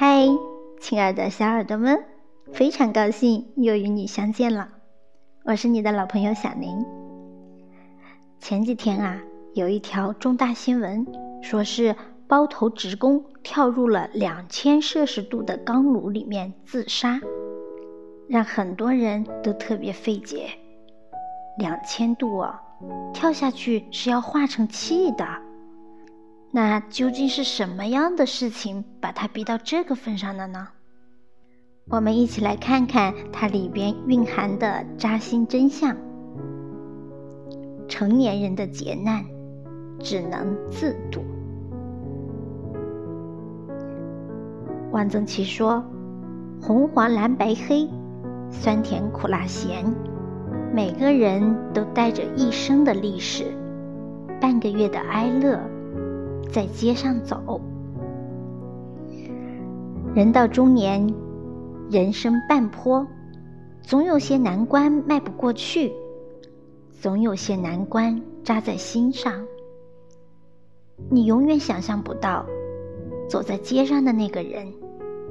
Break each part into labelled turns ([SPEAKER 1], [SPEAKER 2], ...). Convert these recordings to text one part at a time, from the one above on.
[SPEAKER 1] 嗨，亲爱的小耳朵们，非常高兴又与你相见了。我是你的老朋友小宁。前几天啊，有一条重大新闻，说是包头职工跳入了两千摄氏度的钢炉里面自杀，让很多人都特别费解。两千度啊，跳下去是要化成气的。那究竟是什么样的事情把他逼到这个份上了呢？我们一起来看看它里边蕴含的扎心真相。成年人的劫难，只能自渡。万曾祺说：“红黄蓝白黑，酸甜苦辣咸，每个人都带着一生的历史，半个月的哀乐。”在街上走，人到中年，人生半坡，总有些难关迈不过去，总有些难关扎在心上。你永远想象不到，走在街上的那个人，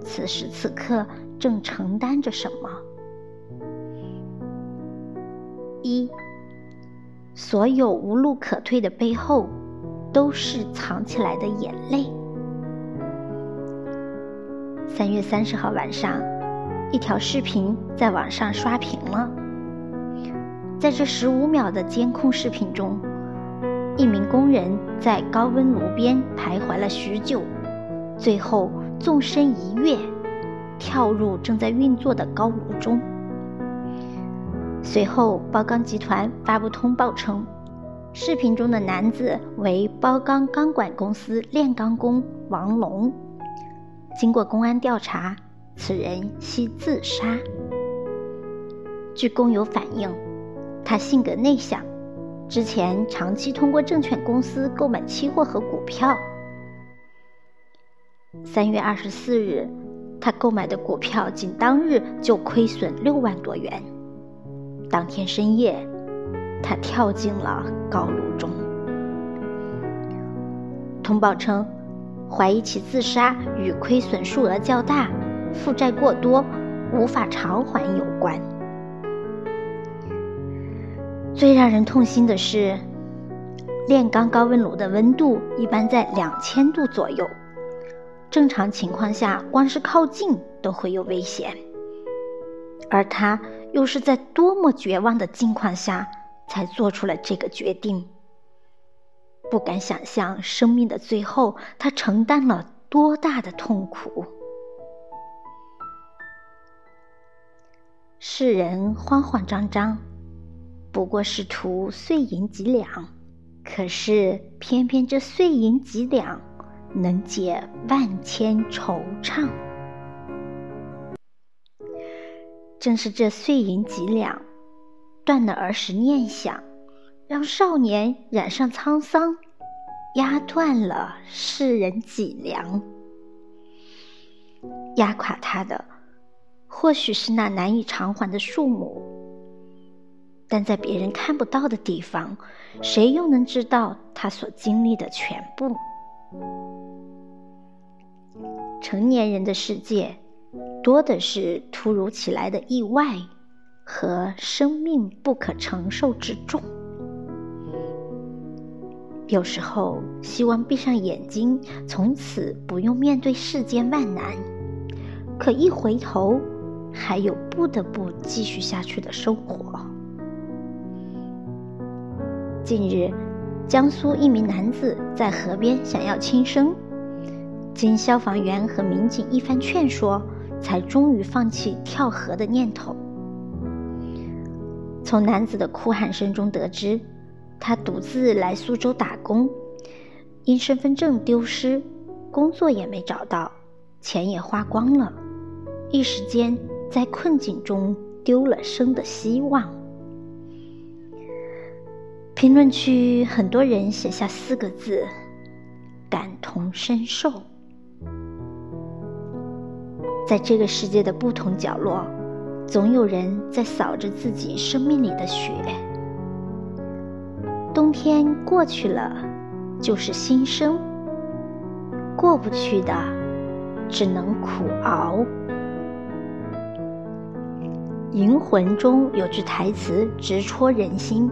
[SPEAKER 1] 此时此刻正承担着什么。一，所有无路可退的背后。都是藏起来的眼泪。三月三十号晚上，一条视频在网上刷屏了。在这十五秒的监控视频中，一名工人在高温炉边徘徊了许久，最后纵身一跃，跳入正在运作的高炉中。随后，包钢集团发布通报称。视频中的男子为包钢钢管公司炼钢工王龙。经过公安调查，此人系自杀。据工友反映，他性格内向，之前长期通过证券公司购买期货和股票。三月二十四日，他购买的股票仅当日就亏损六万多元。当天深夜。他跳进了高炉中。通报称，怀疑其自杀与亏损数额较大、负债过多、无法偿还有关。最让人痛心的是，炼钢高温炉的温度一般在两千度左右，正常情况下，光是靠近都会有危险。而他又是在多么绝望的境况下？才做出了这个决定。不敢想象生命的最后，他承担了多大的痛苦。世人慌慌张张，不过是图碎银几两，可是偏偏这碎银几两，能解万千惆怅。正是这碎银几两。断了儿时念想，让少年染上沧桑，压断了世人脊梁。压垮他的，或许是那难以偿还的数目，但在别人看不到的地方，谁又能知道他所经历的全部？成年人的世界，多的是突如其来的意外。和生命不可承受之重，有时候希望闭上眼睛，从此不用面对世间万难，可一回头，还有不得不继续下去的生活。近日，江苏一名男子在河边想要轻生，经消防员和民警一番劝说，才终于放弃跳河的念头。从男子的哭喊声中得知，他独自来苏州打工，因身份证丢失，工作也没找到，钱也花光了，一时间在困境中丢了生的希望。评论区很多人写下四个字：感同身受。在这个世界的不同角落。总有人在扫着自己生命里的雪。冬天过去了，就是新生；过不去的，只能苦熬。《银魂》中有句台词直戳人心：“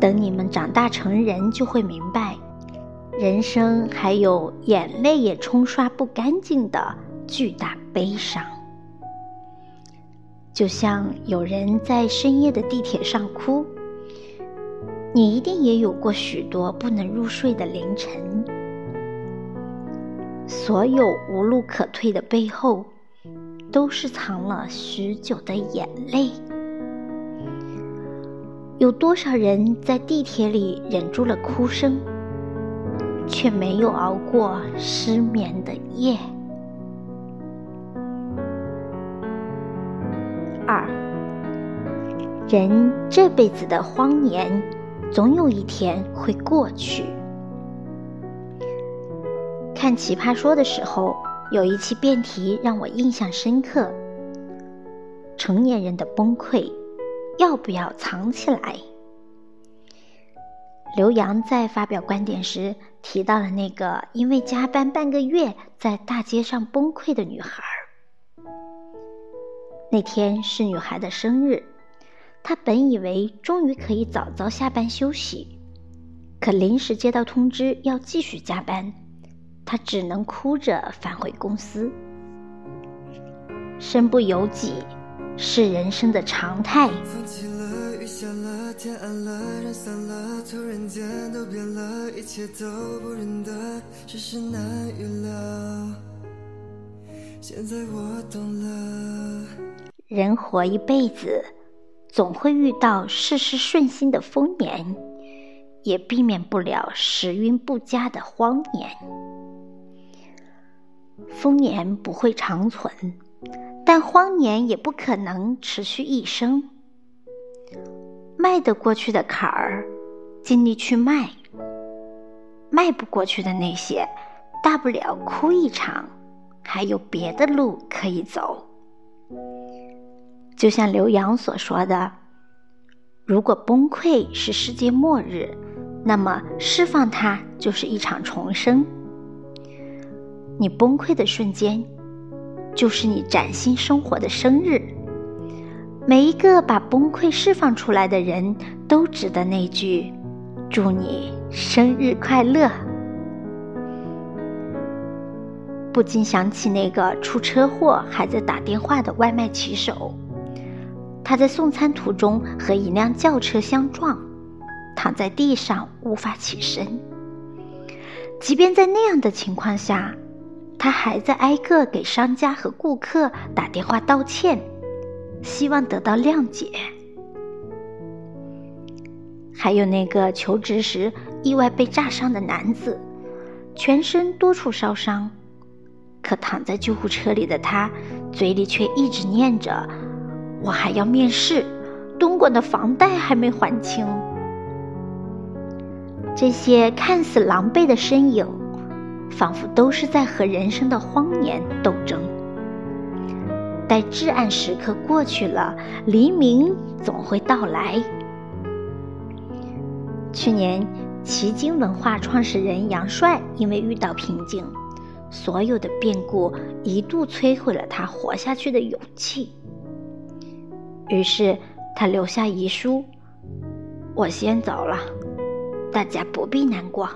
[SPEAKER 1] 等你们长大成人，就会明白，人生还有眼泪也冲刷不干净的巨大悲伤。就像有人在深夜的地铁上哭，你一定也有过许多不能入睡的凌晨。所有无路可退的背后。”都是藏了许久的眼泪。有多少人在地铁里忍住了哭声，却没有熬过失眠的夜？二，人这辈子的荒年，总有一天会过去。看《奇葩说》的时候。有一期辩题让我印象深刻：成年人的崩溃要不要藏起来？刘洋在发表观点时提到了那个因为加班半个月在大街上崩溃的女孩。那天是女孩的生日，她本以为终于可以早早下班休息，可临时接到通知要继续加班。她只能哭着返回公司。身不由己是人生的常态。人活一辈子，总会遇到事事顺心的丰年，也避免不了时运不佳的荒年。丰年不会长存，但荒年也不可能持续一生。迈得过去的坎儿，尽力去迈；迈不过去的那些，大不了哭一场，还有别的路可以走。就像刘洋所说的：“如果崩溃是世界末日，那么释放它就是一场重生。”你崩溃的瞬间，就是你崭新生活的生日。每一个把崩溃释放出来的人，都值得那句“祝你生日快乐”。不禁想起那个出车祸还在打电话的外卖骑手，他在送餐途中和一辆轿车相撞，躺在地上无法起身。即便在那样的情况下，他还在挨个给商家和顾客打电话道歉，希望得到谅解。还有那个求职时意外被炸伤的男子，全身多处烧伤，可躺在救护车里的他，嘴里却一直念着：“我还要面试，东莞的房贷还没还清。”这些看似狼狈的身影。仿佛都是在和人生的荒年斗争。待至暗时刻过去了，黎明总会到来。去年，奇经文化创始人杨帅因为遇到瓶颈，所有的变故一度摧毁了他活下去的勇气。于是，他留下遗书：“我先走了，大家不必难过。”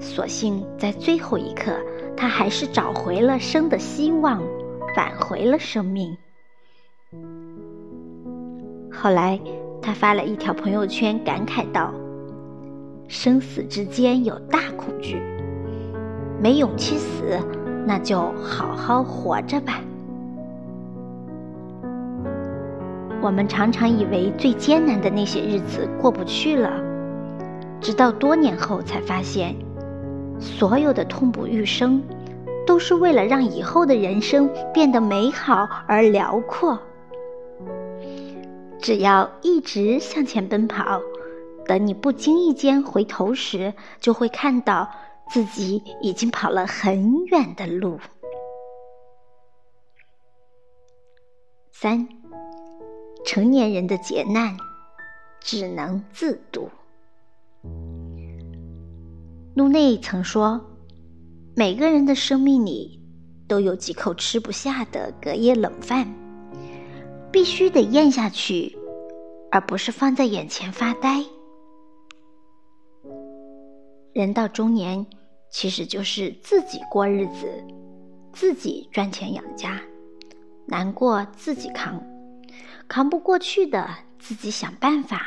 [SPEAKER 1] 所幸在最后一刻，他还是找回了生的希望，挽回了生命。后来，他发了一条朋友圈，感慨道：“生死之间有大恐惧，没勇气死，那就好好活着吧。”我们常常以为最艰难的那些日子过不去了，直到多年后才发现。所有的痛不欲生，都是为了让以后的人生变得美好而辽阔。只要一直向前奔跑，等你不经意间回头时，就会看到自己已经跑了很远的路。三，成年人的劫难，只能自渡。路内曾说：“每个人的生命里都有几口吃不下的隔夜冷饭，必须得咽下去，而不是放在眼前发呆。人到中年，其实就是自己过日子，自己赚钱养家，难过自己扛，扛不过去的自己想办法，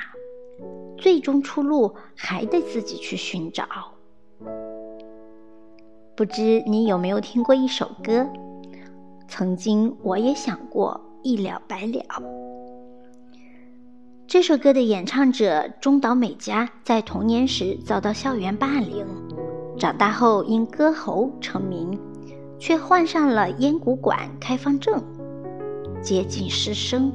[SPEAKER 1] 最终出路还得自己去寻找。不知你有没有听过一首歌？曾经我也想过一了百了。这首歌的演唱者中岛美嘉在童年时遭到校园霸凌，长大后因歌喉成名，却患上了咽鼓管开放症，接近失声。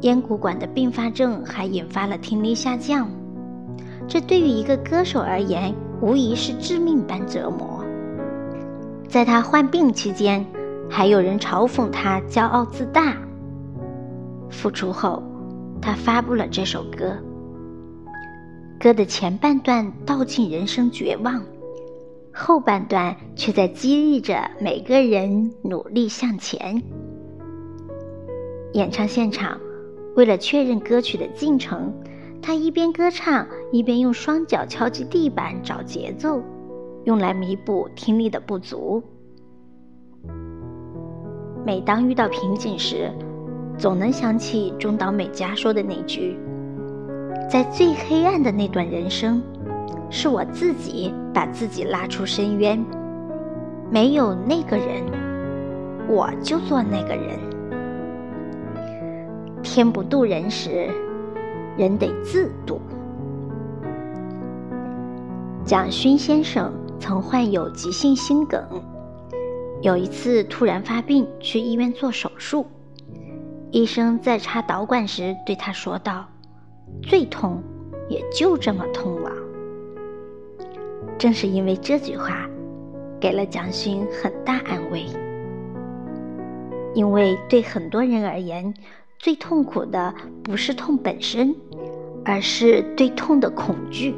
[SPEAKER 1] 咽鼓管的并发症还引发了听力下降，这对于一个歌手而言。无疑是致命般折磨。在他患病期间，还有人嘲讽他骄傲自大。复出后，他发布了这首歌。歌的前半段道尽人生绝望，后半段却在激励着每个人努力向前。演唱现场，为了确认歌曲的进程。他一边歌唱，一边用双脚敲击地板找节奏，用来弥补听力的不足。每当遇到瓶颈时，总能想起中岛美嘉说的那句：“在最黑暗的那段人生，是我自己把自己拉出深渊。没有那个人，我就做那个人。天不渡人时。”人得自渡。蒋勋先生曾患有急性心梗，有一次突然发病，去医院做手术。医生在插导管时对他说道：“最痛也就这么痛了。”正是因为这句话，给了蒋勋很大安慰。因为对很多人而言，最痛苦的不是痛本身，而是对痛的恐惧。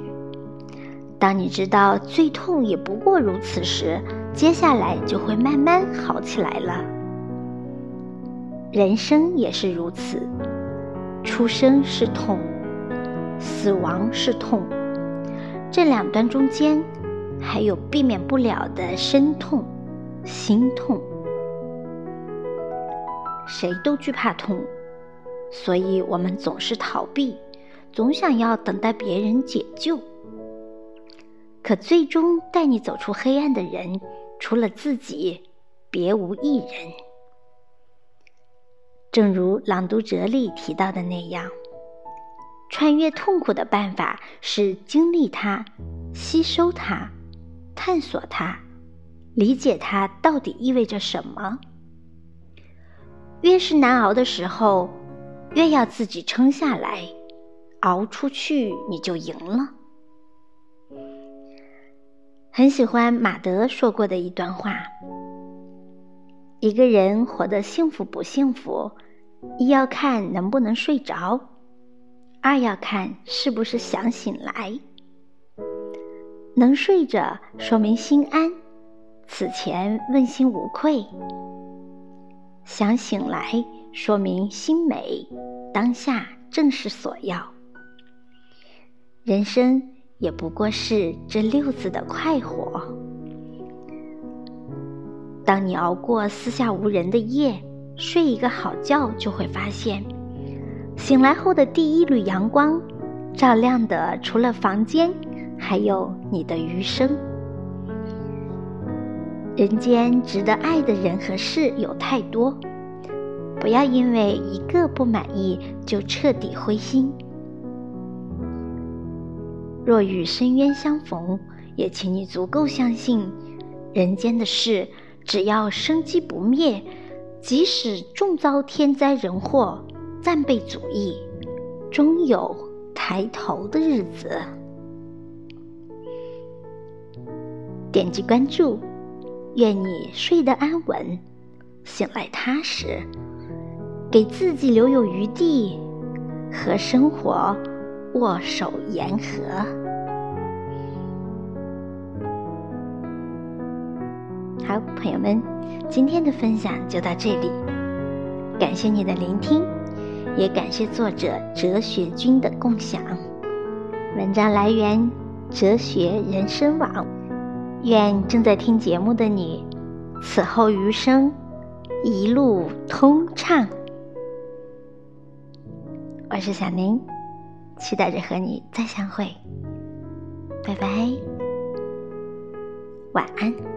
[SPEAKER 1] 当你知道最痛也不过如此时，接下来就会慢慢好起来了。人生也是如此，出生是痛，死亡是痛，这两端中间还有避免不了的身痛、心痛。谁都惧怕痛。所以，我们总是逃避，总想要等待别人解救。可最终带你走出黑暗的人，除了自己，别无一人。正如《朗读者》里提到的那样，穿越痛苦的办法是经历它，吸收它，探索它，理解它到底意味着什么。越是难熬的时候。越要自己撑下来，熬出去，你就赢了。很喜欢马德说过的一段话：一个人活得幸福不幸福，一要看能不能睡着，二要看是不是想醒来。能睡着，说明心安，此前问心无愧；想醒来。说明心美，当下正是所要。人生也不过是这六字的快活。当你熬过四下无人的夜，睡一个好觉，就会发现，醒来后的第一缕阳光，照亮的除了房间，还有你的余生。人间值得爱的人和事有太多。不要因为一个不满意就彻底灰心。若与深渊相逢，也请你足够相信，人间的事只要生机不灭，即使重遭天灾人祸、赞备主义，终有抬头的日子。点击关注，愿你睡得安稳，醒来踏实。给自己留有余地，和生活握手言和。好，朋友们，今天的分享就到这里，感谢你的聆听，也感谢作者哲学君的共享。文章来源：哲学人生网。愿正在听节目的你，此后余生一路通畅。我是小宁，期待着和你再相会。拜拜，晚安。